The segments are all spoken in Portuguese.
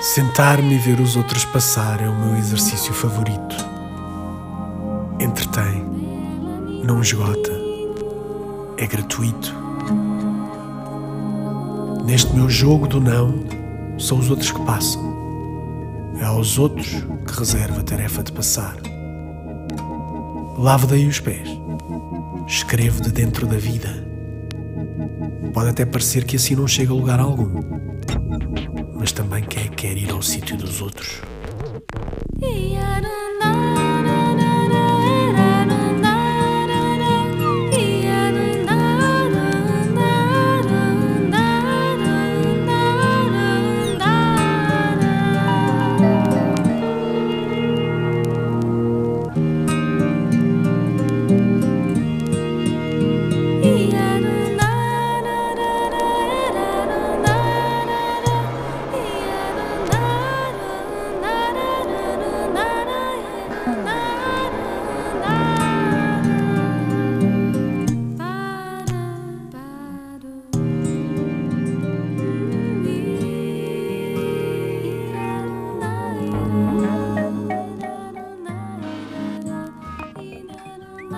Sentar-me e ver os outros passar é o meu exercício favorito. Entretém, não esgota, é gratuito. Neste meu jogo do não, são os outros que passam. É aos outros que reservo a tarefa de passar. Lavo daí os pés. Escrevo de dentro da vida. Pode até parecer que assim não chega a lugar algum, mas também quem quer ir ao sítio dos outros.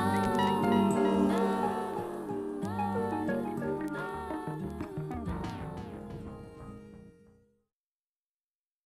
哦